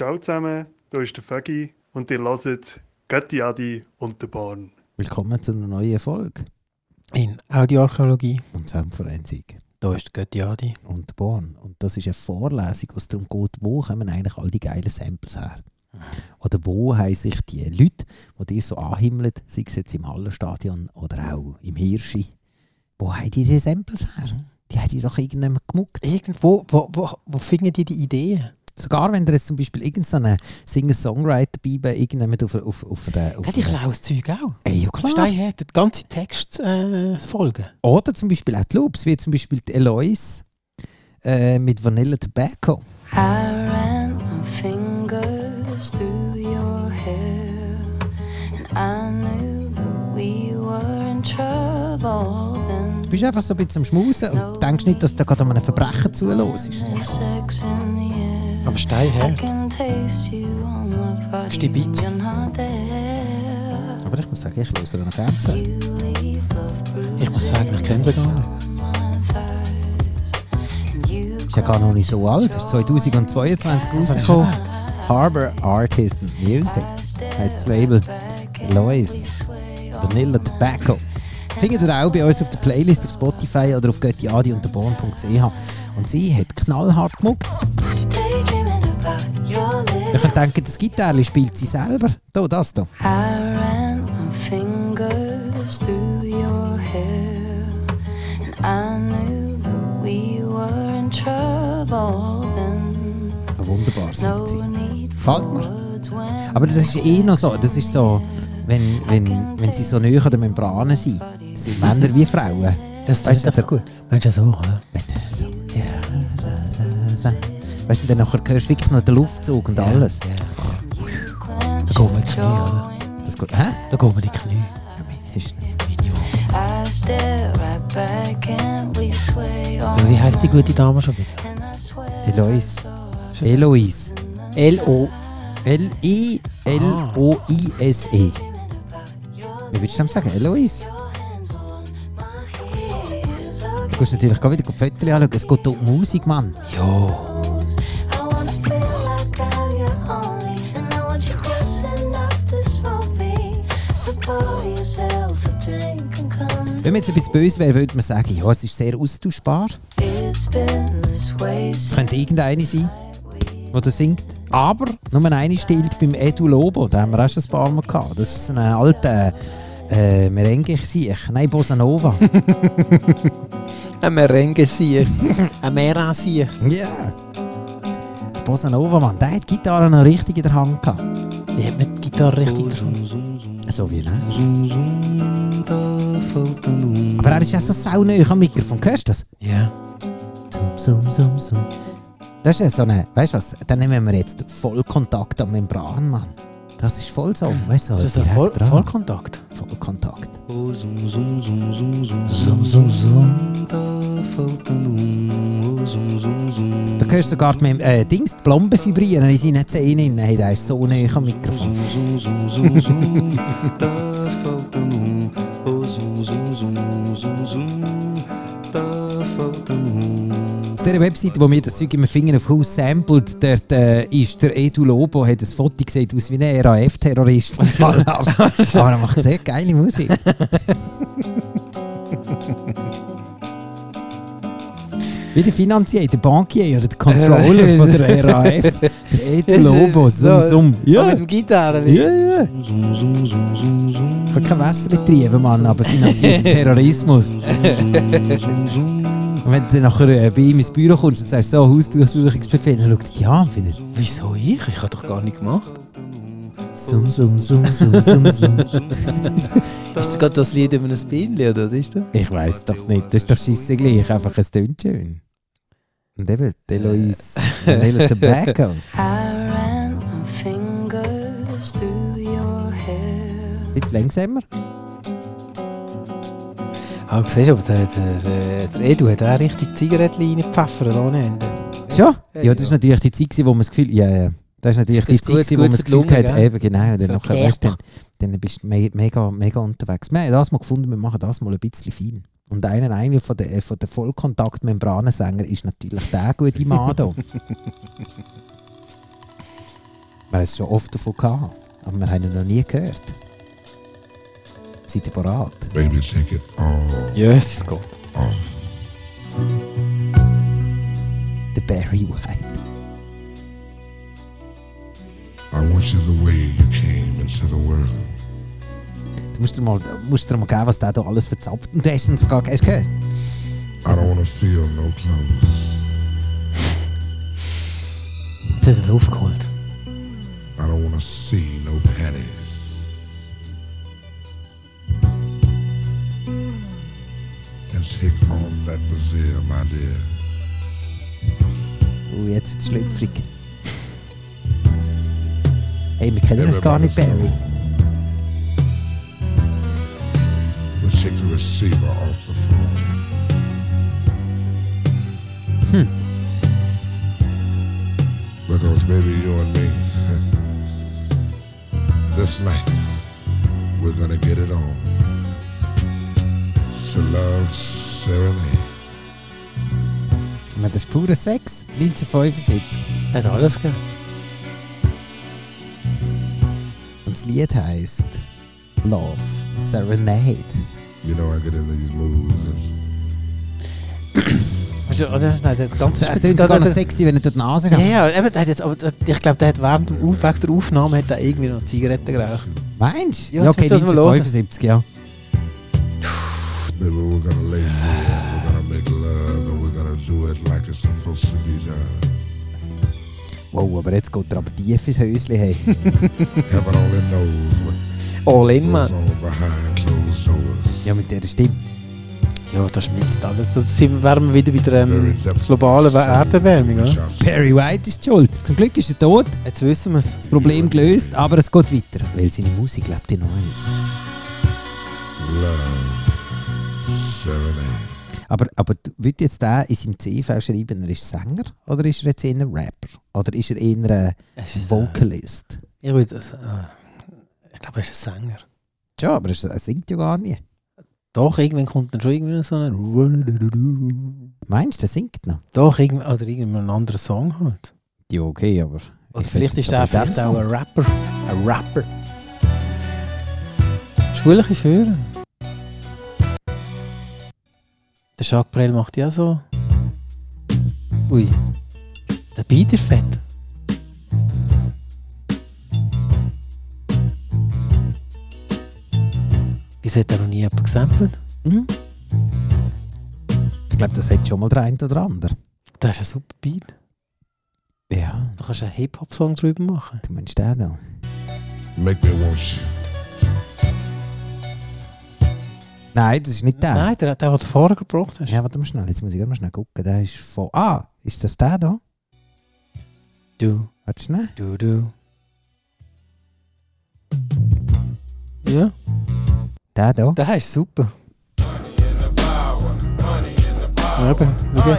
Ciao zusammen, hier ist der Fagi und ihr hört Götti Adi und der Born. Willkommen zu einer neuen Folge In Audioarchäologie, und Soundforensik da ist Götti Adi. und Born. Und das ist eine Vorlesung, wo es darum geht, wo kommen eigentlich all die geilen Samples her? Oder wo haben sich die Leute, die dir so anhimmeln, sei es jetzt im Hallenstadion oder auch im Hirschi, wo haben die diese Samples her? Die haben die doch irgendjemand gemuckt. Irgendwo, wo, wo, wo finden die die Ideen? Sogar wenn da jetzt zum Beispiel irgendeinen Singer-Songwriter bei irgendjemand auf, auf, auf der... Auf Ja, die klauen das Zeug auch. Ey, ja klar. Steinher, die ganze Text äh, folgen. Oder zum Beispiel auch die Loops, wie zum Beispiel die Eloise äh, mit Vanilla Tobacco. I ran my fingers through your hair, and I knew that we were in trouble. Du bist einfach so ein bisschen am Schmusen und denkst nicht, dass da gerade an einem Verbrechen zuhörst. Aber I Steinher, can taste you on my body. Stibitz. You're not there. Aber ich muss sagen, ich leave love bruises ich muss sagen, ich kenne sie gar nicht. on my thighs. And you Ist ja gar noch nicht so alt, ist 2022 Das habe ich rausgekommen. Harbour Artist Music heisst das Label. Eloise, Vanilla Tobacco. Findet ihr auch bei uns auf der Playlist auf Spotify oder auf göttiadi.born.ch. Und sie hat knallhart gemuckt. Ich könnte denken, das Gitarre spielt sie selber. Da, das da. I ran my fingers through your hair, and I knew that we were in trouble then. Ja, Wunderbar singt sie. No need Gefällt mir. Aber das ist eh noch so, das ist so, wenn, wenn, wenn sie so näher an der Membrane sind, sind Männer wie Frauen. Das ist einfach gut. Meinst du so, oder? Weißt du, dann nachher hörst du wirklich noch den Luftzug und alles. Ja. Da gehen wir in die Knie, oder? Das geht, hä? Da wir in die Knie. Ja, mein, ist nicht. I stare right back and we sway on. Ja, wie heisst die gute Dame schon wieder? Eloise. Eloise. L-O. L-I-L-O-I-S-E. Wie würdest du dem sagen? Eloise? Du kannst natürlich gerade wieder die Fotos anschauen. Es geht um Musik, Mann. Ja. Wenn man jetzt ein bisschen böse wäre, würde man sagen, ja, es ist sehr austauschbar. Es könnte irgendeine sein, die da singt. Aber nur eine stillt beim Edu Lobo. Da haben wir auch schon ein paar Mal gehabt. Das ist ein alter äh, Merengue-Siech. Nein, Bossa Nova. Ein Merengue-Sieg. Ein Mera-Sieg. Ja. Bossa Nova, Mann. Der hat die Gitarre noch richtig in der Hand gehabt. Wie hat man die Gitarre richtig gefunden? So wie, ne? Aber er ist ja so sauneu am Mikrofon. Hörst du das? Ja. Sum, sum, sum, sum. Das ist ja so eine, weißt du was, dann nehmen wir jetzt Vollkontakt am Membran, Mann. Das ist voll so, weißt du, Das ist ein Voll dran. Vollkontakt. Vollkontakt. Zoom, zoom, zoom. Da hörst du sogar Mem- äh, Dings, die Plombe vibrieren in seinen Zähnen. Hey, der ist so nah am Mikrofon. dieser Webseite, wo wir das Zeug immer Finger auf Haus sampled, dort äh, ist der Edu Lobo, hat ein Foto gesehen aus wie ein RAF-Terrorist. Aber er macht sehr geile Musik. Wie der Finanzier, der Bankier oder der Controller von der RAF, der Edu Lobo, Sum Sum. Ja. Mit dem Gitarre. Ja, ja. Ich habe kein Wasser getrieben, Mann, aber finanziert den Terrorismus. Und wenn du dann nachher äh, bei ihm ins Büro kommst und sagst, so, Hausdurchsuchungsbefehl, dann schaut er dich an und findet, Wieso ich? Ich habe doch gar nicht gemacht. sum, sum, sum, sum, sum, sum. Ist das gerade das Lied über ein Bienchen, oder? Das ist das? Ich weiß doch nicht, das ist doch scheisse gleich, einfach es tönt schön. Und eben, Deloise, Vanilla Tobacco. I ran my fingers through your hair. Jetzt langsamer. Ah, siehst du, aber der, der, der Edu hat auch richtig Zigaretten reingepfeffert ohne Ende. Schon? Ja, das ist natürlich die Zeit, wo man das Gefühl, ja, ja. Das ist natürlich Das ist die gut- Zeit, wo man das Gefühl Lunge, hat, gell? eben genau, dann, Okay. weißt, dann, dann bist du me mega, mega unterwegs. Wir haben das mal gefunden, wir machen das mal ein bisschen fein. Und einer, einer von den von der Vollkontaktmembranensänger ist natürlich der gute Mann. Wir haben es schon oft davon gehabt, aber wir haben ihn noch nie gehört. Seid ihr bereit? Baby, take it all Jesus Gott. off. Der Barry White. I want you the way you came into the world. Du musst dir mal, musst dir mal geben, was der da alles verzapft. Und du hast ihn sogar hast du gehört. I don't want to feel no clothes. Jetzt hat er den aufgeholt. I don't want to see no panties. Brassiere, my dear. Oh, jetzt wird es schlüpfrig. Hey, wir kennen uns gar nicht, Barry. We'll take the receiver off the phone. Hmm. Because baby, you and me, this night, we're gonna get it on. To love serenade. Das ist purer Sex. 1975. Der hat alles gegeben. Und das Lied heisst Love Serenade. You know, I get into these moods and Weißt du, oder? Nein, der hat ganz Das klingt sogar noch sexy, wenn er durch die Nase Ja, geht. ja, eben, der hat jetzt, aber der- ich glaube, der hat während dem Auf- während der Aufnahme hat er irgendwie noch Zigaretten geraucht. Meinst du? Ja, Ja, jetzt okay, du das mal 1975, ja. we're gonna lay make love, and we're gonna do it like it's supposed to be done. Wow, aber jetzt geht er aber tief ins Häuschen. Hey. Heaven only knows All in, goes man. on behind closed doors. ja, mit dieser Stimme. Ja, das schmilzt alles. Das sind- wären wir wieder bei der ähm, globalen Erderwärmung. Oder? Barry White ist schuld. Zum Glück ist er tot. Jetzt wissen wir es. Das Problem gelöst, aber es geht weiter. Weil seine Musik lebt in uns. Love, serenade. Aber, aber würdest jetzt der in seinem CV schreiben, er ist Sänger? Oder ist er jetzt eher ein Rapper? Oder ist er eher ein ist, äh, Vocalist? Ich würde äh, ich glaube, er ist ein Sänger. Ja, aber er singt ja gar nicht. Doch, irgendwann kommt dann schon irgendwie so ein. Meinst du, er singt noch? Doch, irgend, oder irgendein anderer Song halt. Ja, okay, aber... Oder Ich vielleicht ist er vielleicht der auch ein Rapper. Ein Rapper. Schwuliche Führer. Der Jacques Brel macht ja so. Ui. Der Beat ist fett. Wieso hat er noch nie jemand gesampelt? Hm? Ich glaube, das hat schon mal der eine oder andere. Das ist ein super Beat. Ja, Da kannst du einen Hip-Hop-Song drüber machen. du meinst den da? Make me want you. Nein, das ist nicht der. Nein, der, der, den du vorher gebracht hast. Ja, warte mal schnell, jetzt muss ich gerade mal schnell gucken. Der ist von... Ah, ist das der da? Du, Warte schnell. du, du. Ja, Der da? der ist super. Ja, eben, the.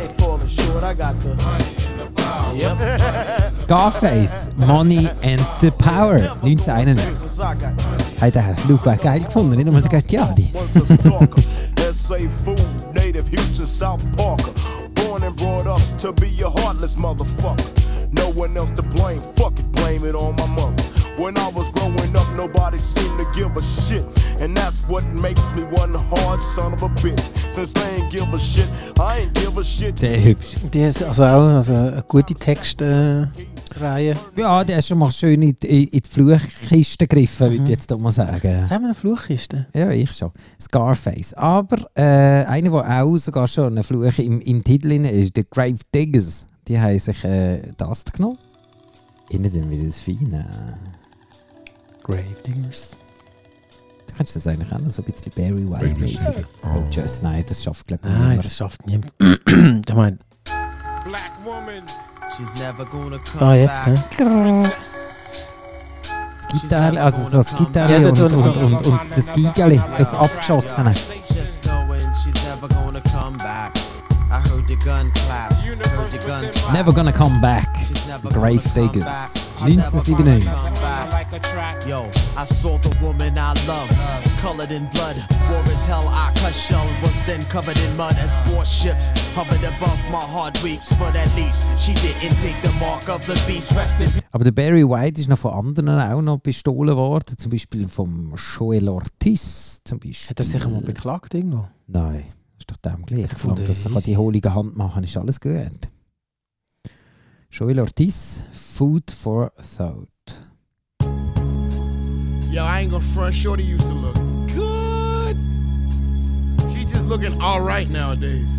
Yep. Scarface, Money and the Power, 1991. Hat der Lupa geil gefunden, nicht nur der Gattiadi. one's a stalker. S.A. food, native Houston, South Parker. Born and brought up to be a heartless motherfucker. No one else to blame. Fuck it, blame it on my mother. When I was growing up, nobody seemed to give a shit. And that's what makes me one hard son of a bitch. Since they ain't give a shit, I ain't give a shit. Sehr hübsch. Die ist also auch also gute Textreihe. Äh, Ja, der ist schon mal schön in die, in die Fluchkiste gegriffen, würde ich jetzt mal sagen. Sagen wir eine Fluchkiste? Ja, ich schon. Scarface. Aber äh, einer, der auch sogar schon einen Fluch im, im Titel ist, der Grave Diggers. Die haben sich äh, das genommen. Innen dann wieder das Feine. Gravediggers. Du kannst das eigentlich auch noch so ein bisschen Barry White-mäßig. Oh, all. just, nein, das schafft glaube ich Nein, niemand. das schafft niemand. ich meine, Black woman, she's never gonna come da jetzt, back. hä? Das Gitarre, also so das Gitarre Ja, und, das und, so- und, und, das Gigali, das Abgeschossene. Just knowing she's never gonna come back. I heard the gun clap, heard the gun clap. Never gonna come back. She's never Grave gonna come Diggers. Back. She's never gonna 1997. come back. a track. Yo, I saw the woman I love, colored in blood. War as hell, I cut shell, was then covered in mud as warships hovered above my heart weeps. But at least she didn't take the mark of the beast. Rest in Aber der Barry White ist noch von anderen auch noch bestohlen worden. Zum Beispiel vom Joel Ortiz. Zum Beispiel. Hat er sich einmal beklagt irgendwo? Nein, ist doch dem gleich. Hat er das kann die holige Hand machen, ist alles gut. Joel Ortiz, Food for Thought. Yo, I ain't gonna front. Shorty used to look good. She just looking all right nowadays.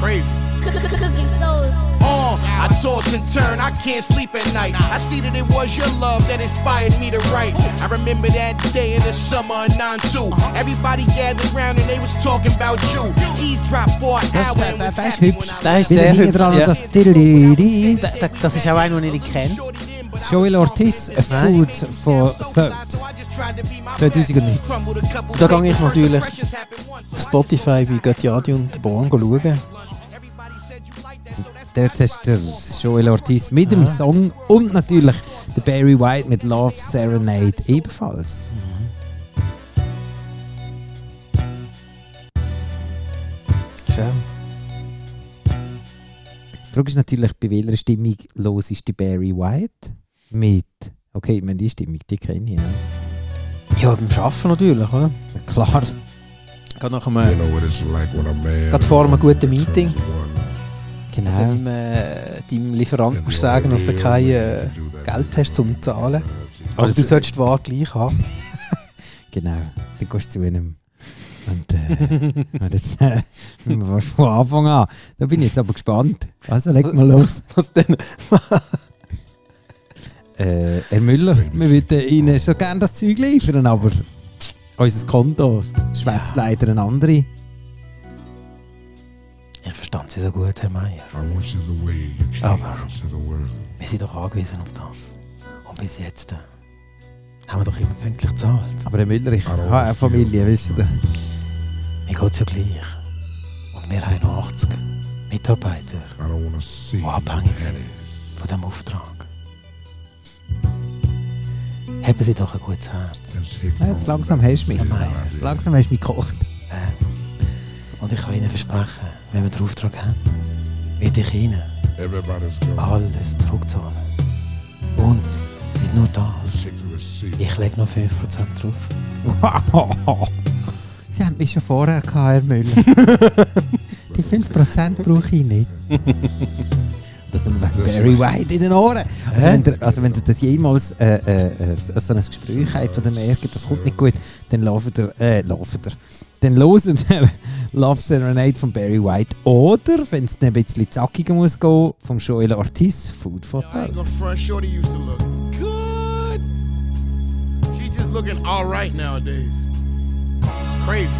Crazy. Cookie soul. Oh, I toss and turn. I can't sleep at night. I see that it was your love that inspired me to write. I remember that day in the summer of 9-2. Everybody gathered around and they was talking about you. Eavesdrop for an hour. der, and der, was der ist happy hübsch. when I Der ist Wieder sehr hinten hübsch. dran Ja. das Da- da- Das ist auch einer, den ich kenne. Joel Ortiz, Food for Thought. 2009. Da gehe ich natürlich auf Spotify bei Göttiadi und der Born schauen. Dort hast du Joel Ortiz mit dem Song und natürlich der Barry White mit Love Serenade ebenfalls. Schön. Die Frage ist natürlich, bei welcher Stimmung los ist die Barry White? Mit, okay, ich meine, die Stimmung, die kenne ich. Ja. Ja, beim Arbeiten natürlich, oder? Klar, Gerade nach You einem, know what it's like when a man. Gerade vor einem guten Meeting. Genau. deinem, äh, deinem Lieferant musst du sagen, dass du kein äh, Geld hast zum Zahlen. Aber du solltest die Ware gleich haben. Genau, dann gehst du zu einem. Und äh, jetzt äh, von Anfang an. Da bin ich jetzt aber gespannt. Also leg mal los. Was denn? Äh, Herr Müller, wir würden Ihnen schon gerne das Zeug liefern, aber unser Konto schwätzt leider eine andere. Ich verstand Sie so gut, Herr Meier. Aber-. Wir sind doch angewiesen auf das. Und bis jetzt äh, haben wir doch immer pünktlich gezahlt. Aber Herr Müller, ich habe eine Familie, wissen Sie. Mir geht es ja gleich. Und wir haben noch 80 Mitarbeiter Oh, abhängig sind. von diesem Auftrag. Haben Sie doch ein gutes Herz. Ja, jetzt langsam hast du mich. Herr Meier. Langsam hast du mich gekocht. Äh, Und ich kann Ihnen versprechen, wenn wir den Auftrag haben, werde ich Ihnen alles zurückzahlen. Und nicht nur das. Ich lege noch 5% drauf. Wow. Sie haben mich schon vorher gehabt, Herr Müller. Die 5% brauche ich nicht. Das tun wir wegen Barry White in den Ohren. Also, wenn ihr, also wenn ihr das jemals äh, äh, äh, so ein Gespräch habt von dem merkt, das kommt nicht gut, dann lauft ihr, äh, lauft ihr. Dann loset ihr Love Serenade von Barry White. Oder, wenn es ein bisschen zackiger muss gehen, vom Joel Ortiz, Food for Thought. gonna front. Shorty used to look good. She just looking all right nowadays. It's crazy.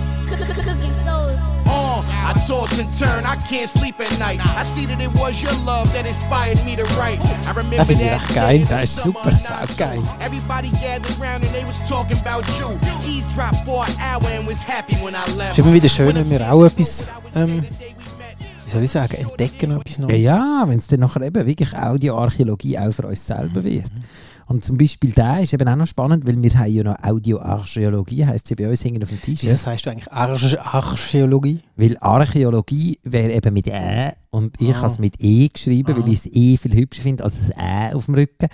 Oh, I toss and turn. I can't sleep at night. I see that it was your love that inspired me to write. I remember Das finde ich echt geil. Das ist super, saugeil. 92. Everybody gathered around and they was talking about you. Eavesdrop for an hour and was happy when I left. Es ist immer wieder schön, wenn wir auch etwas, ähm, wie soll ich sagen, entdecken, etwas Ja, Neues. ja wenn es dann nachher eben wirklich Audioarchäologie auch für uns selber wird. Und zum Beispiel der ist eben auch noch spannend, weil wir haben ja noch Audioarchäologie, heisst sie bei uns hängen auf dem Tisch. Wieso sagst du eigentlich Arch Archäologie? Weil Archäologie wäre eben mit Ä und ich Ah. habe es mit E geschrieben, Ah. weil ich das E viel hübscher finde als das Ä auf dem Rücken.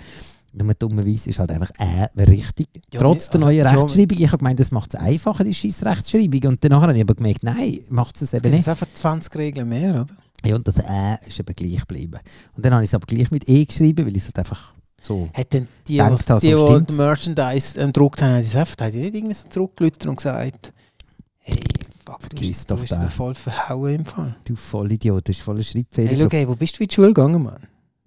Nur dummerweise ist halt einfach Ä wäre richtig. Ja, Trotz der also, neuen Rechtschreibung. Ich habe gemeint, das macht es einfacher, die scheiß Rechtschreibung. Und danach habe ich aber gemerkt, nein, macht es eben Das nicht. ist einfach 20 Regeln mehr, oder? Ja, und das Ä ist eben gleich geblieben. Und dann habe ich es aber gleich mit E geschrieben, weil ich es halt einfach so. Hat denn die, Denkt was, das, die, so die Merchandise ähm, gedruckt haben, haben die gesagt, haben die nicht irgendwie so zurückgelütert und gesagt, hey, fuck, du Vergiss bist, doch du bist da voll verhauen im Fall. Du Vollidiot, das ist voller Schreibfehler. Hey, schau, wo bist du in die Schule gegangen, Mann?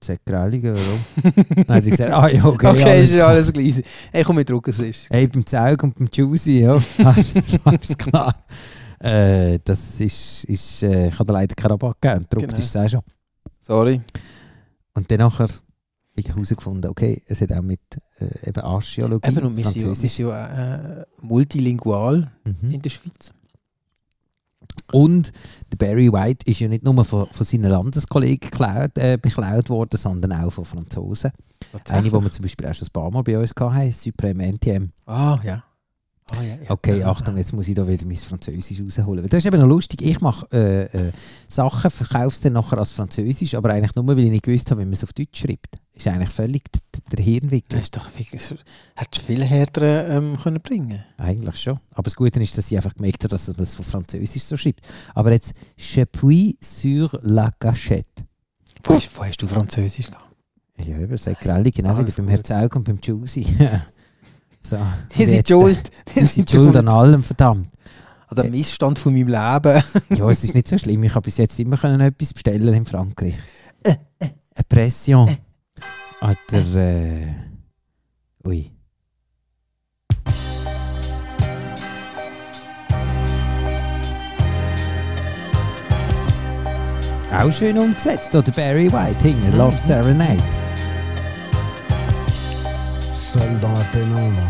Sag Grauligen, warum? dann hat sie gesagt, ah ja, okay. Okay, alles ist ja alles gleich. Hey, komm, wir drucken es ist. Hey, beim Zeug und beim Juicy, ja. Das ist klar. Äh, das ist, ist äh, ich habe leider keinen Rabatt gegeben. Druckt Genau. ist es auch schon. Sorry. Und dann nachher habe ich herausgefunden, okay, es hat auch mit äh, eben Archäologie, Eben, und wir sind ja, wir Französisch. sind ja äh, multilingual Mhm. in der Schweiz. Und der Barry White ist ja nicht nur von, von seinen Landeskollegen geklaut, äh, beklaut worden, sondern auch von Franzosen. Eine, die wir zum Beispiel erst ein paar Mal bei uns hatten, Supreme NTM. Ah, ja. Ah, ja, ja. Okay, Achtung, jetzt muss ich da wieder mein Französisch rausholen. Das ist eben noch lustig. Ich mache äh, äh, Sachen, verkaufe es dann nachher als Französisch, aber eigentlich nur, weil ich nicht gewusst habe, wie man es auf Deutsch schreibt. Ist eigentlich völlig der Hirnwickel. Das ist doch wirklich, hättest du viel härter ähm, können bringen Eigentlich schon. Aber das Gute ist, dass sie einfach gemerkt hat, dass man es von Französisch so schreibt. Aber jetzt, je puis sur la gâchette. wo, hast- wo hast du Französisch gehabt? Ja, eben, sagt Grelli, genau wie beim. Herzaug und beim Juicy. so, Die sind jetzt, schuld. äh, Die sind schuld an allem, verdammt. An dem Missstand von meinem Leben. Ja, es ist nicht so schlimm. Ich habe bis jetzt immer können etwas bestellen in Frankreich. Äh, Eine Pression. Oder. Äh, ui. Auch schön umgesetzt, oder Barry White hinten, Love Serenade. Seul dans la pénombre,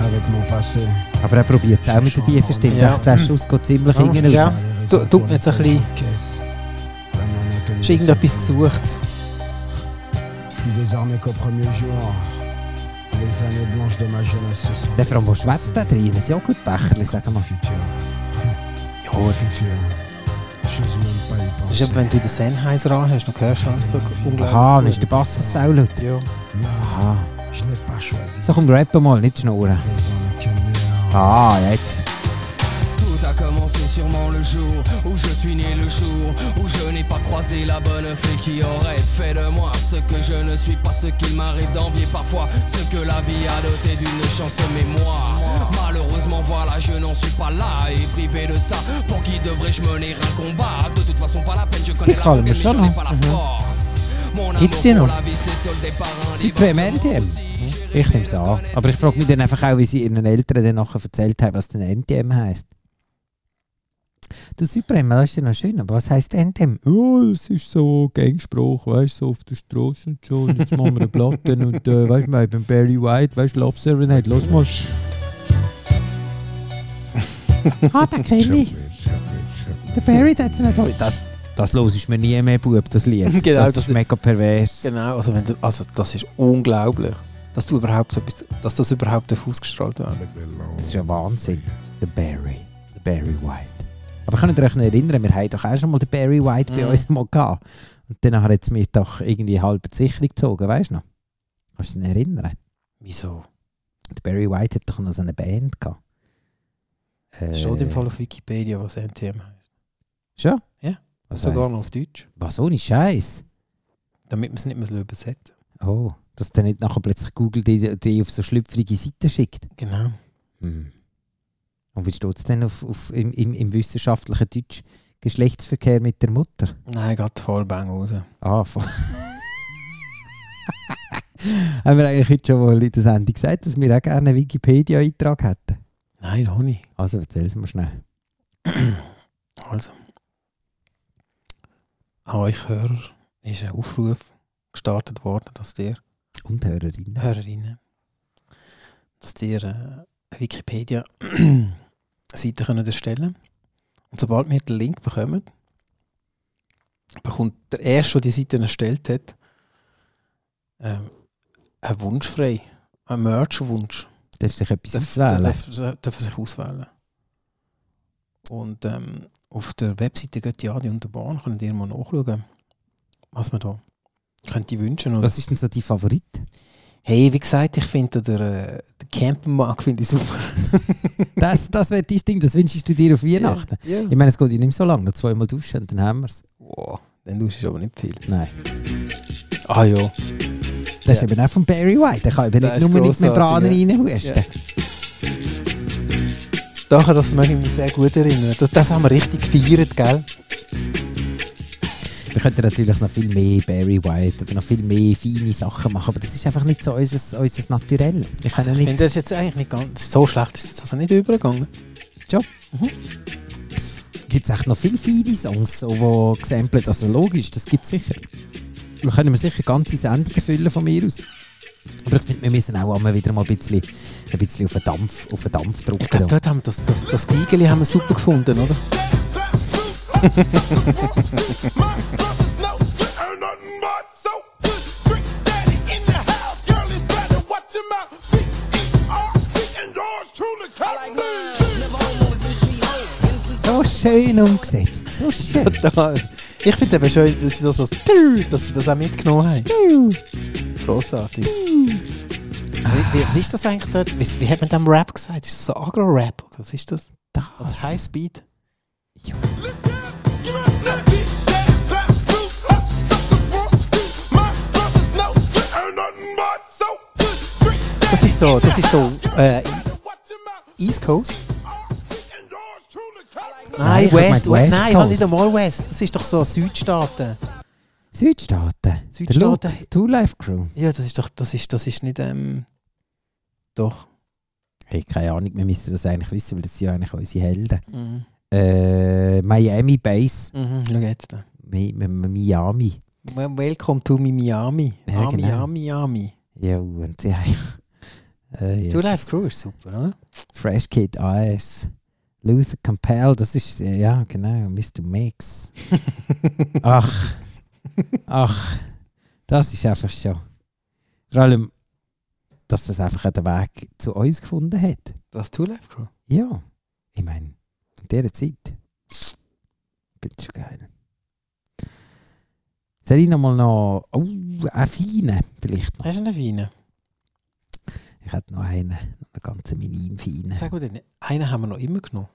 avec mon passé. Aber er probiert es auch mit der tiefen Stimme. Ja. Der, Schuss geht ziemlich Ja. hinten Ja. raus. Du- du, jetzt ein bisschen- du irgendetwas gesucht? Plus désarmé qu'au premier jour. Les années blanches de ma jeunesse se sont. Der Frau, wo schwätzt der drin? Ein Joghurtbecherli, sag mal. Ja, y Das ist eben, penser. wenn du den Sennheiser anhast, dann hörst du alles so unglaublich. Aha, dann ist der Bass so laut. Ja. Aha. Je n'ai pas choisi. So, komm, rappen mal, nicht schnurren. Présent que meilleur. Ah, jetzt. Tout a commencé sûrement le jour où je suis né le jour où je n'ai pas croisé la bonne fée qui aurait fait de moi ce que je ne suis pas, ce qu'il m'arrive d'envier parfois, ce que la vie a doté d'une chance mémoire. Malheureusement, voilà, je n'en suis pas là et privé de ça. Pour qui devrais-je mener un combat? De toute façon, pas la peine, je connais la mir mais je n'ai pas la force. Gibt's die noch? NTM. Ich nehme es an. Aber ich frage mich dann einfach auch, wie sie ihren Eltern dann nachher erzählt haben, was denn NTM heisst. Du Supreme, das ist ja noch schön, aber was heisst NTM? Ja, es ist so Gangspruch, weißt du, so auf der Straße und schon. Jetzt machen wir eine Platte und äh, weißt du, wir haben Barry White, weißt du, Love Serenade, los mal. ah, den kenne ich. Der Barry, der hat's nicht. Das, das los ich mir nie mehr, Bub, das Lied. Genau, das, das- ist mega pervers. Genau, also, wenn du, also das ist unglaublich, dass, du überhaupt so etwas, dass das überhaupt ausgestrahlt wird. Das ist ja Wahnsinn. Der Barry. Der Barry White. Aber könnt ihr euch noch erinnern, wir haben doch auch schon mal den Barry White bei Mhm. uns mal gehabt. Und dann hat jetzt mich doch irgendwie halb die Sicherung gezogen, weißt du noch? Kannst du dich erinnern? Wieso? Der Barry White hat doch noch so eine Band gehabt. Äh, Steht im Fall auf Wikipedia, was NTM heißt. Schon? Was Sogar noch auf Deutsch. Was ohne Scheiß. Damit man es nicht mehr übersetzen Oh, dass dann nicht nachher plötzlich Google die, die auf so schlüpfrige Seiten schickt. Genau. Hm. Und wie steht es denn auf, auf, im, im, im wissenschaftlichen Deutsch? Geschlechtsverkehr mit der Mutter? Nein, geht voll bang raus. Ah, voll. Haben wir eigentlich heute schon mal in der Sendung gesagt, dass wir auch gerne einen Wikipedia-Eintrag hätten? Nein, noch nicht. Also erzähl es mir schnell. Also. An euch Hörer ist ein Aufruf gestartet worden, dass ihr Und Hörerinnen. Hörerinnen, dass ihr äh, eine Wikipedia-Seite könnt erstellen Und sobald wir den Link bekommen, bekommt der Erste, der die Seite erstellt hat, ähm, einen Wunsch frei. Einen Merch-Wunsch. Darf sich etwas Darf, auswählen? darf, darf er sich auswählen. Und ähm, auf der Webseite Götti und der Bahn könnt ihr mal nachschauen, was man da könnte wünschen. Und Was ist denn so dein Favorit? Hey, wie gesagt, ich finde den, äh, den Campenmarkt finde ich super. Das, das wäre dein Ding, das wünschst du dir auf Weihnachten. Ja. Ich meine, es geht ja nicht so lange, noch zweimal duschen und dann haben wir es. Wow, dann tust du aber nicht viel. Nein. Ah ja. Das ist Ja. eben auch von Barry White. Der kann eben nicht ist nur mit Membranen ja. reinhusten. Daher, das mag ich mich sehr gut erinnern. Das, das haben wir richtig gefeiert, gell? Wir könnten natürlich noch viel mehr Barry White oder noch viel mehr feine Sachen machen, aber das ist einfach nicht so unser, unser Naturell. Können Ich nicht finde das jetzt eigentlich nicht ganz so schlecht. Ist jetzt also nicht übergegangen. gibt es echt noch viele feine Songs, so, die gesampelt Also logisch, das gibt es sicher. Wir können wir sicher ganze Sendungen füllen von mir aus. Aber ich finde, wir müssen auch einmal wieder mal ein bisschen, ein bisschen auf, den Dampf, auf den Dampf drücken. Ich glaube, dort haben das, das, das Giegeli haben wir super gefunden, oder? So schön umgesetzt. So schön. Total. Ich finde eben schön, dass sie das, so, dass sie das auch mitgenommen haben. Grossartig. Wie, wie, was ist das eigentlich dort? Wie, wie hat man dem Rap gesagt? Ist das so Agro-Rap? Was ist das? Oder High Speed? Das ist so, das ist so äh, East Coast. Nein, ich hab West, West nein, halt nicht einmal West. Das ist doch so Südstaaten. Südstaaten. Südstaaten. Two Life Crew. Ja, das ist doch, das ist, das ist nicht, ähm, doch. Hey, keine Ahnung, wir müssten das eigentlich wissen, weil das sind ja eigentlich unsere Helden. Äh, Miami Base. Mhm, schau jetzt. da. Mi Mi Miami. Welcome to Miami. Ja, Ah, genau. Miami, Miami. Ja, und sie haben. Äh, Two yes. Life Crew ist super, oder? Fresh Kid AS. Luther Compel, das ist, äh, ja, genau, Mr. Mix. Ach. Ach. Das ist einfach schon. Vor allem, dass das einfach den Weg zu uns gefunden hat. Das Two Life Crew. Ja. Ich meine, in dieser Zeit. Bin schon geil. Soll ich noch mal noch. Oh, eine feine vielleicht noch. Hast du einen Wein? Ich hätte noch einen. Noch einen ganzen minim feinen. Sag mal, den- einen haben wir noch immer genommen.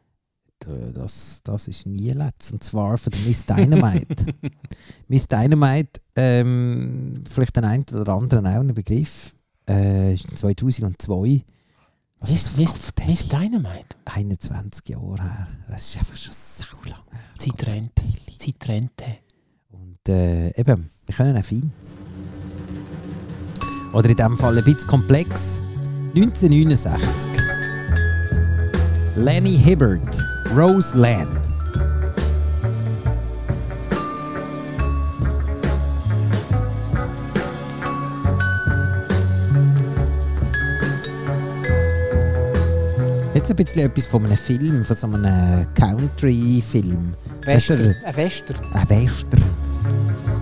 Das, das ist nie letzt. Und zwar von der Miss Dynamite. Miss Dynamite, ähm, vielleicht den einen oder anderen auch ein Begriff. Äh, ist 2002. Was Miss, ist Miss, Miss Dynamite. 21 Jahre her. Das ist einfach schon so lange her. Zeit rennt. Und äh, eben, wir können auch fein. Oder in diesem Fall ein bisschen komplex. 1969. Lenny Hibbert, Rose Jetzt ein bisschen etwas von einem Film, von so einem Country-Film. Western. Ein Western. Ein Western.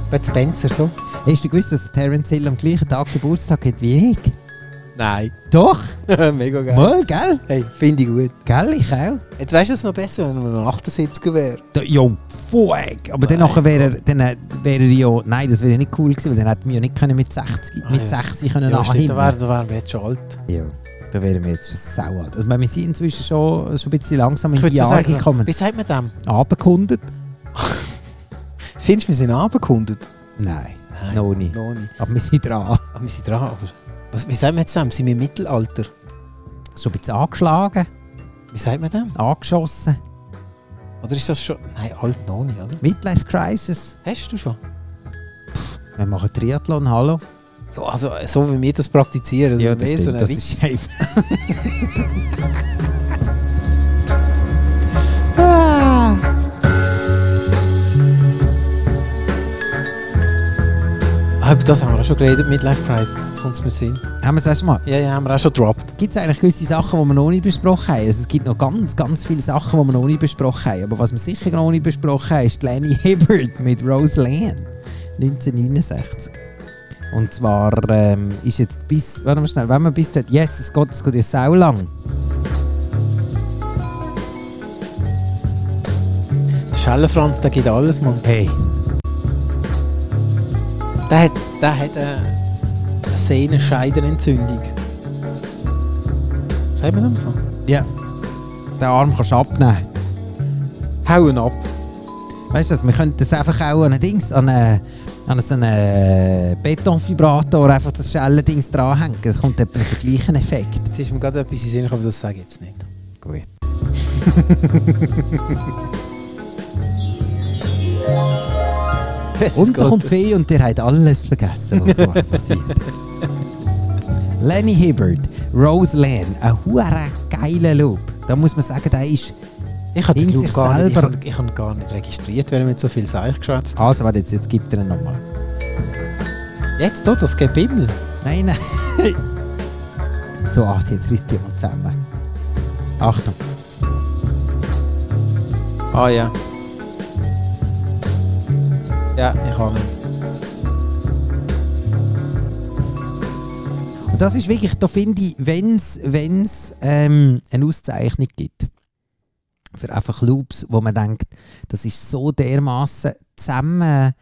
Bud Spencer so? Hast du gewusst, dass Terence Hill am gleichen Tag Geburtstag hat wie ich? Nein. Doch! Mega geil. Mal, gell? Hey, finde ich gut. Gell, ich auch. Jetzt weißt du es noch besser, wenn man noch 78er wäre. Jo, fuck! Aber dann nachher wäre er, dann wäre er ja... Nein, das wäre nicht cool gewesen, weil dann hätten wir ja nicht können mit 60, Ah, mit ja. 60 können Ja, stimmt, da anhimmeln. wären da wären wir jetzt schon alt. Ja, da wären wir jetzt sau alt. Also, wir sind inzwischen schon, schon ein bisschen langsam in die so Jahre sagen, gekommen. wie sagt man dem? Abgekundet? Findest du, wir sind abgekundet? Nein, Nein, noch nicht. Noch nicht. Aber wir sind dran. Aber wir sind dran. Aber was, wie sagt man jetzt dem? Sind wir im Mittelalter? Schon ein bisschen angeschlagen, Wie sagt man dem? angeschossen. Oder ist das schon... Nein, alt noch nicht, oder? Midlife Crisis. Hast du schon? Wir machen Triathlon, hallo. Ja, also so wie wir das praktizieren. Ja, also das mehr so stimmt. Das ist einfach. Ah. Ah, über das haben wir auch schon geredet, Midlife Crisis. Jetzt kommt es mir Sinn. Haben wir es erst mal? Ja, ja, haben wir auch schon gedroppt. Gibt es eigentlich gewisse Sachen, die wir noch nicht besprochen haben? Also es gibt noch ganz, ganz viele Sachen, die wir noch nicht besprochen haben. Aber was wir sicher noch nicht besprochen haben, ist Lenny Hibbert mit Rose Lane 1969. Und zwar ähm, ist jetzt bis, warte mal schnell, wenn man bis yes, es geht, es geht ja sau lang. Der Schellenfranz, der geht alles, Mann. Hey, Der hat, der hat äh, eine Sehnenscheidenentzündung. Sagt man das so? ja, den Arm kannst du abnehmen. Hauen ab. Weißt du was, wir könnten das einfach auch an ein Dings, an, eine, an so einen Betonvibrator einfach das Schellendings dranhängen. Das kommt etwa auf den gleichen Effekt. Jetzt ist mir gerade etwas in Sinn gekommen, aber das sage ich jetzt nicht. Gut. Es Und da kommt Fee und der hat alles vergessen, was vorher passiert Lenny Hibbert, Rose Lane, ein hure geiler Loop. Da muss man sagen, der ist... Ich habe den Loop gar nicht, ich selber- hab, ich hab gar nicht registriert, weil er mit so viel Seich geschwätzt hat. Also, warte, jetzt, jetzt gibt er ihn nochmal. Jetzt, da, das Gebimmel. Nein, nein. so, ach, jetzt risst die mal zusammen. Achtung. Ah ja. Ja, ich kann nicht. Und das ist wirklich, da finde ich, wenn es ähm, eine Auszeichnung gibt, für einfach Loops, wo man denkt, das ist so dermaßen zusammengebaut,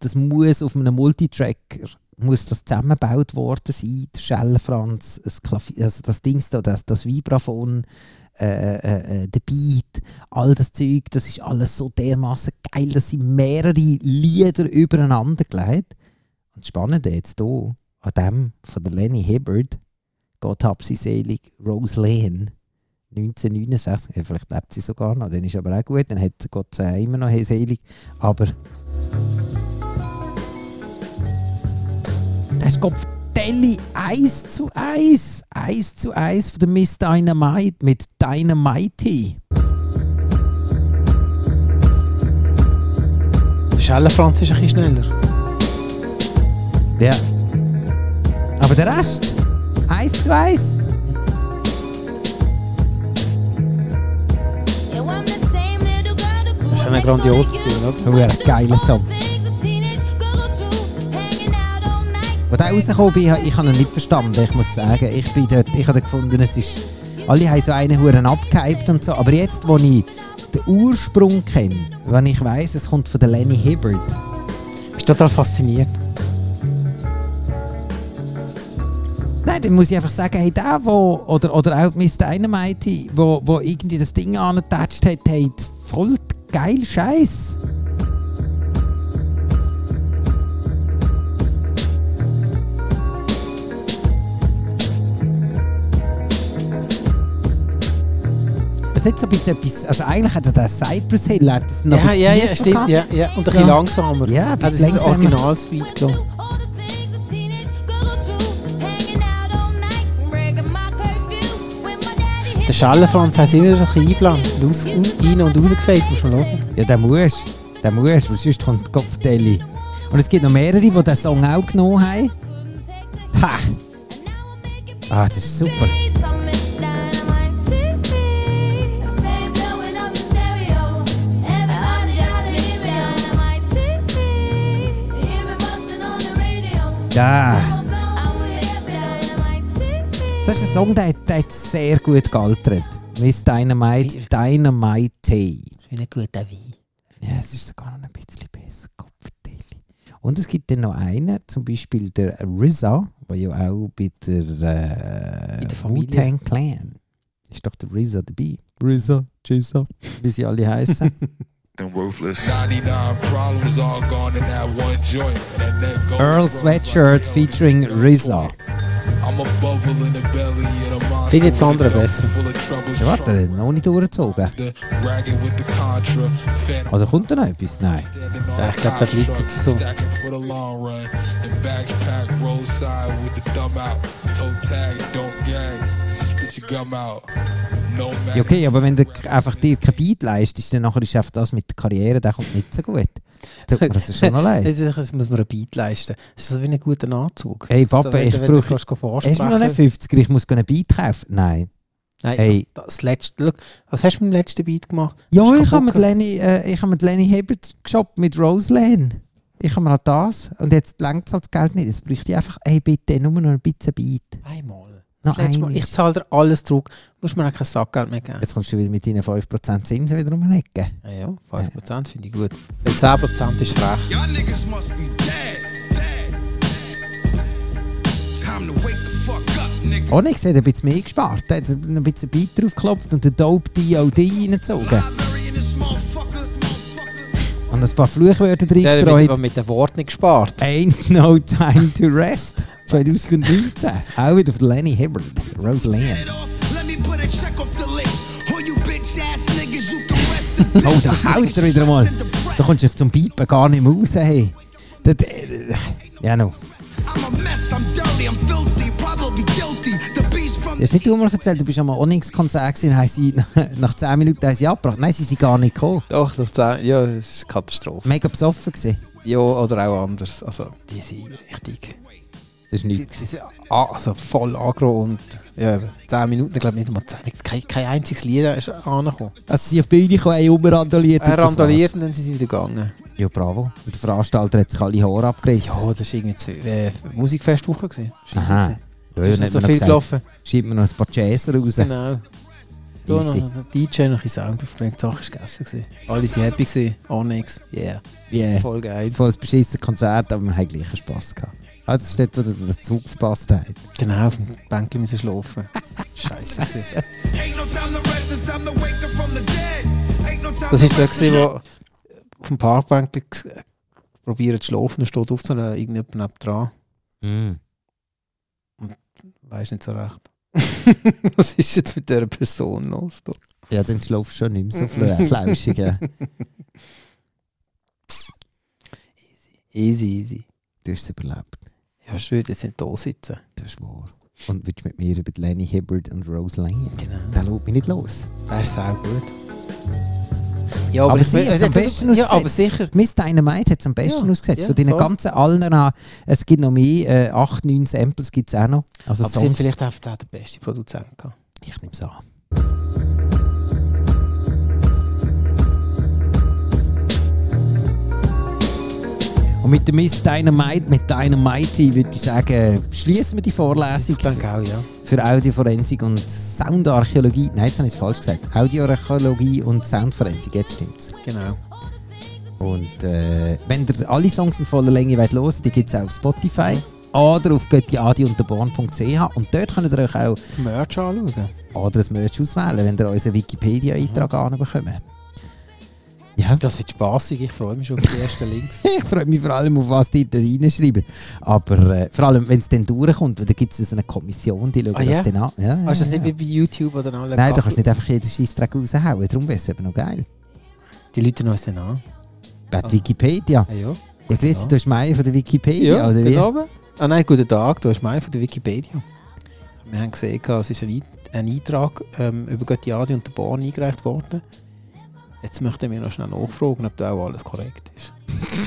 das muss auf einem Multitracker muss das zusammengebaut worden sein, der Schellfranz, das, Klavier, also das Ding da, das, das Vibraphon, äh, äh, äh, der Beat, all das Zeug, das ist alles so dermaßen geil, das sind mehrere Lieder übereinander gelegt. Und das Spannende jetzt hier, an dem von der Lenny Hibbard, Gott hab sie selig, Rose Lane, 1969, ja, vielleicht lebt sie sogar noch, dann ist aber auch gut, dann hat Gott sei immer noch selig, aber das ist Kopfdelli 1 zu 1, 1 zu 1 von der Miss Dynamite mit Dynamite. Der Schellenfranz ist ein bisschen schneller. Ja. Aber der Rest, 1 zu 1. ist ein grandioses Ding, oder? Oh, ein geiler Song. Als der rausgekommen bin, ich habe ihn nicht verstanden, ich muss sagen. Ich bin dort, ich habe gefunden, es ist... Alle haben so einen Huren abgehypt und so, aber jetzt, wo ich den Ursprung kenne, wenn ich weiss, es kommt von der Lenny Hibbard, Ich bin total fasziniert. Nein, dann muss ich einfach sagen, hey, der, wo, oder, oder auch Miss Dynamite, wo, wo irgendwie das Ding angetatscht hat, hat voll geil Scheiß. Es hat so ein bisschen etwas, also eigentlich hat er den Cypress Hill, hat es noch Ja, ein ja, bisschen ja, stimmt. Ja, ja. Und ein bisschen langsamer. Ja, ein das bisschen ist der langsamer. Originalspeed, glaube Schellenfranz hat immer ein eingeblendet. und Aus, rein und rausgefegt, muss man hören. Ja, der muss. Der muss, weil sonst kommt Kopfdelli. Und es gibt noch mehrere, die diesen Song auch genommen haben. Ha! Ah, das ist super. Ja. Das ist ein Song, der, hat- der hat sehr gut gealtert. Miss Dynamite, Dynamite. Wie ein guter Wein. Ja, es ist sogar noch ein bisschen besser. Kopfdelli. Und es gibt dann noch einen, zum Beispiel der RZA, der ja auch bei der, äh, der. Wu-Tang Clan ist doch der RZA dabei. RZA, Jizza, wie sie alle heißen. Them worthless. 99 problems all gone in that one joint. That neck goes Earl Sweatshirt featuring RZA. I'm a bubble in ich das andere besser. Ja, warte, er hat noch nicht durchgezogen. Also kommt da noch etwas? Nein. Ja, ich glaube, der bleibt jetzt so. Ja, okay, aber wenn du einfach dir kein Beat leistest, dann nachher ist einfach das mit der Karriere, der kommt nicht so gut. Mir das schon noch leid. Jetzt jetzt muss man ein Beat leisten. Das ist so wie ein guter Anzug. Hey Das- Papa, ich brauche... Hast du noch nicht vorsprechen. 50er? Ich muss einen Beat kaufen? Nein. Nein, Hey. das letzte, look, was hast du mit dem letzten Beat gemacht? Ja, ich habe mit Lenny, äh, ich habe mit Lenny Hibbert geshoppt mit Roseland. Ich habe mir halt das und jetzt längt halt das Geld nicht. Jetzt bräuchte ich einfach, ey bitte, nur noch ein bisschen Beat. Einmal. Noch einmal. Ich zahle dir alles zurück. Du musst mir auch kein Sackgeld mehr geben. Jetzt kommst du wieder mit deinen 5% Zinsen wieder um die Ecke. Ja, ja 5% finde ich gut. Weil 10% ist frech. Y'all niggas must be dead. Dead. Time to wake the fuck up, nigga. Onyx hat ein bisschen mehr gespart. Er hat ein bisschen Beat draufgeklopft und den Dope DOD reingezogen. Und ein paar Fluchwörter Der hat reingestreut. mit, den Worten nicht gespart. Ain't no time to rest. 2019. Auch wieder von Lenny Hibbert. Roseland. Oh, da haut er wieder mal. Da kommst du zum Piepen gar nicht mehr raus. Hey. Das, äh, ja, no. Du hast nicht du mal erzählt, du bist am Onyx-Konzert gewesen, haben sie nach 10 Minuten haben sie abgebracht. Nein, sie sind gar nicht gekommen. Doch, doch 10. Ja, das ist eine Katastrophe. Mega besoffen gewesen. Ja, oder auch anders. Also, die sind richtig. Das ist nicht. Also voll agro und ja, 10 Minuten, ich glaube nicht mal 10, kein, kein einziges Lied ist angekommen. Also sie auf die Bühne kommen, haben Er das randaliert und dann sind sie wieder gegangen. Ja, bravo. Und der Veranstalter hat sich alle Haare abgerissen. Ja, das war irgendwie zwei, äh, Musikfestwoche. gewesen. Aha. Ja, ist nicht so viel noch gelaufen. Schiebt man noch ein paar Jazzer raus. Genau. Da noch der DJ noch ein Sound aufgelegt, die Sache ist gegessen. gewesen. Alle waren happy, gewesen. Onyx, yeah. Yeah. Voll geil. Voll ein beschissenes Konzert, aber wir haben gleich Spass gehabt. Also das ist dort, wo der der Zug verpasst hat. Genau, auf dem Bänkchen müssen schlafen. Scheiße. Das ist der, gewesen, wo auf dem Parkbänkchen ges- probiert zu schlafen und steht auf so einer irgendjemand dran. Mm. Weiß nicht so recht. Was ist jetzt mit dieser Person los? Da? Ja, dann schläfst du schon nicht mehr so fl- flauschig. ja. Easy, easy. Du hast es überlebt. Ja, schön, jetzt sind da sitzen. Das ist wahr. Und willst mit mir über Lenny Hibbert und Rose Lane? Genau. Der lässt mich nicht los. Das ist sehr gut. Ja, Aber, ich- sie hat am besten Ja, ausgesetzt. aber sicher. Miss Dynamite hat es am besten Ja, ausgesetzt. ja, Von deinen voll. ganzen allen, es gibt noch mehr, äh, 8, 9 Samples gibt es auch noch. Also aber sie Songs, vielleicht einfach auch den besten Produzenten gehabt. ich nehme es an. Und mit der Miss Dynamite, mit Dynamite, würde ich sagen, schließen wir die Vorlesung Ich denke auch, ja. für Audioforensik und Soundarchäologie. Nein, jetzt habe ich es falsch gesagt. Audioarchäologie und Soundforensik, jetzt stimmt's. Genau. Und äh, wenn ihr alle Songs in voller Länge wollt hören die gibt es auch auf Spotify oder auf göttiadiunterborn.ch und dort könnt ihr euch auch Merch anschauen. oder ein Merch auswählen, wenn ihr unseren Wikipedia-Eintrag anbekommt. Ja, Das wird spaßig, ich freue mich schon auf die ersten Links. ich freue mich vor allem auf was die da reinschreiben. Aber äh, vor allem, wenn es dann durchkommt, weil da gibt es so eine Kommission, die schauen Ah, ja? das dann an. Ja, ja, Hast du das ja. nicht wie bei YouTube oder alle Nein, da kannst du nicht einfach jeden Scheissdreck raushauen, darum wäre es eben noch geil. Die Leute uns dann an. Bei der Wikipedia. Ah, ja. Ja, grüezi, Ja. du hast Meier von der Wikipedia, Ja, oder wie? genau. Ah nein, guten Tag, du hast meinen von der Wikipedia. Wir haben gesehen, es ist ein, Ein- ein Eintrag ähm, über Götti Adi und der Bahn eingereicht worden. Jetzt möchten wir noch schnell nachfragen, ob da auch alles korrekt ist.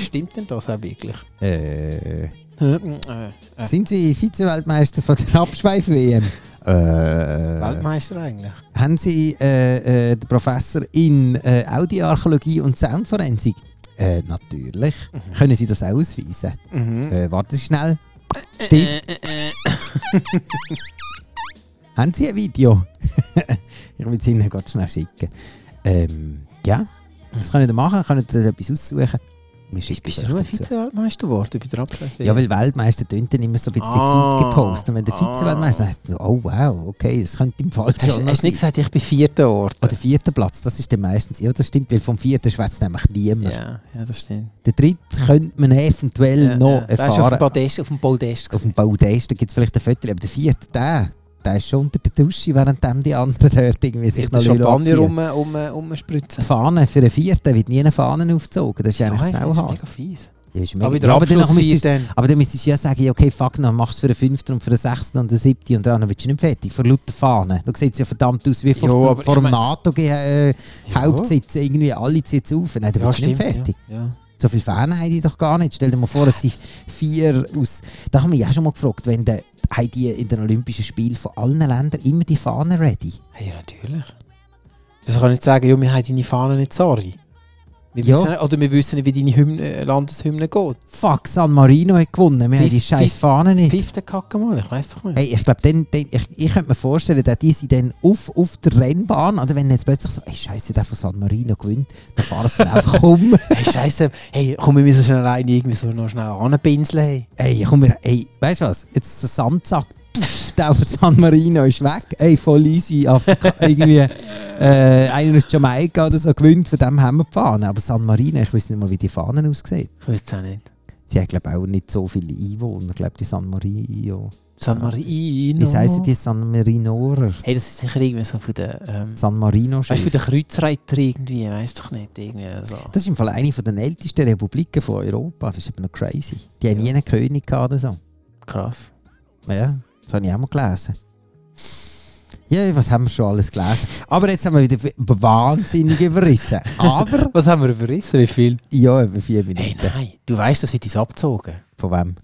Stimmt denn das auch wirklich? Äh, Äh, äh, sind Sie Vize-Weltmeister von der Abschweif-WM? Äh, Weltmeister eigentlich? haben Sie äh, äh, den Professor in äh, Audioarchäologie und Soundforensik? Äh, natürlich. Können Sie das auch ausweisen? Mhm. Äh, warten Sie schnell. Stift. haben Sie ein Video? ich will es Ihnen ganz schnell schicken. Ähm, ja, das können Sie machen. Können Sie etwas aussuchen? Schicken Bist du. Vize-Weltmeister geworden bei der Abschluss? Ja, weil Weltmeister tönt dann immer so ein bisschen Ah, Zeug gepostet. Und wenn der Vize-Weltmeister ah. heisst so, oh wow, okay, das könnte im Fall schon hast du nicht gesagt, ich bin vierter Ort? Oder vierter Platz, das ist dann meistens, ja das stimmt, weil vom vierten schwätzt nämlich niemand. Ja, ja, das stimmt. Der dritte könnte man eventuell Ja, noch ja. Der ist auf dem erfahren. Podest, auf dem Podest. Auf dem Baudest, da gibt es vielleicht ein Viertel, aber der vierte, der, der ist schon unter der Dusche, während dem die anderen dort irgendwie sich noch Champagner um, um, umspritzen. Die Fahne für den vierten wird nie eine Fahne aufgezogen, das ist eigentlich das ist sauhart. mega fies. Ja, ist Aber mega- der Ja, aber dann müsstest- dann. Aber dann müsstest du ja sagen, okay, fuck, dann machst du es für den fünften und für den sechsten und den siebten und dann willst du nicht fertig, vor lauter Fahnen. Du siehst ja verdammt aus wie vor, aber vor dem NATO-Hauptsitz, irgendwie alle es auf. Nein, dann Ja, willst du nicht fertig. Ja. So viele Fahnen haben die doch gar nicht. Stell dir mal vor, es sind vier aus... Da haben wir ja schon mal gefragt, wenn der, haben die in den Olympischen Spielen von allen Ländern immer die Fahnen ready? Ja, natürlich. Das kann ich nicht sagen, ja, wir haben deine Fahne nicht, sorry. Wir Ja. wissen, oder wir wissen nicht, wie deine Hymne, äh, Landeshymne geht. Fuck, San Marino hat gewonnen, wir haben Piff- die scheiß Fahnen nicht. Piff den Kacke mal, ich weiß doch nicht. Hey, ich glaube, ich, ich könnte mir vorstellen, dass die sind dann auf, auf der Rennbahn, oder wenn jetzt plötzlich so, ey, scheiße, der von San Marino gewinnt, dann fahren sie dann einfach um. Hey, Scheiße, hey, komm, wir müssen schnell alleine irgendwie so noch schnell anpinseln. Hey. Ey, komm, wir, ey, weißt du was, jetzt so Sandsack, der von San Marino ist weg, ey, voll easy, Afrika, irgendwie, äh, einer aus Jamaika oder so gewinnt, von dem haben wir die Fahnen, aber San Marino, ich weiß nicht mal, wie die Fahnen aussehen. Ich weiß es auch nicht. Sie haben, glaube ich, auch nicht so viele Einwohner, ich glaube, die San Marino. San Marino. Wie heißen die San Marinorer? Hey, das ist sicher irgendwie so von der, ähm, San Marino weißt du, von der Kreuzreiter irgendwie, weiß doch nicht, irgendwie so. Das ist im Fall eine von den ältesten Republiken von Europa. Das ist eben noch crazy. Die haben nie einen König gehabt oder so. Krass. Ja, das habe ich auch mal gelesen. Ja, was haben wir schon alles gelesen? Aber jetzt haben wir wieder wahnsinnig überrissen. Aber, Was haben wir überrissen? Wie viel? ja, über vier Minuten. Hey, nein, du weißt, das wird uns abgezogen. Von wem?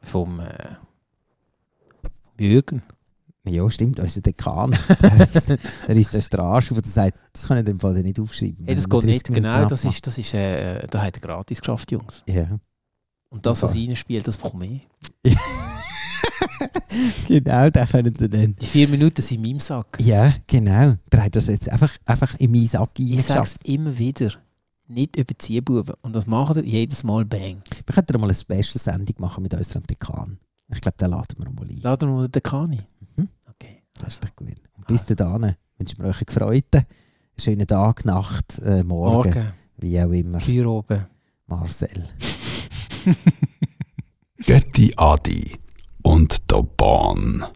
Vom, äh, Jürgen. Ja, stimmt, unser Dekan. der ist, der ist der Straße, der sagt, das kann ich dem Fall nicht aufschreiben. Hey, das geht wir nicht. 30 Minuten Genau, das ist, das ist äh, da hat er gratis geschafft, Jungs. Ja. Und das, was reinspielt, das bekomme ich. genau, den können wir dann. Die vier Minuten sind in meinem Sack. Ja, genau. Hat das jetzt einfach, einfach in meinen Sack Ich sage es immer wieder. Nicht überziehen, Buben. Und das macht er jedes Mal bang. Wir könnten mal eine Special-Sendung machen mit unserem Dekan. Ich glaube, den laden wir mal ein. Laden wir mal den Dekani. Das ist doch gut. Und bis dahin wünschen wir euch einen gefreuten, schönen Tag, Nacht, äh, Morgen, Morgen. wie auch immer. Für oben. Marcel. Götti Adi und der Bahn.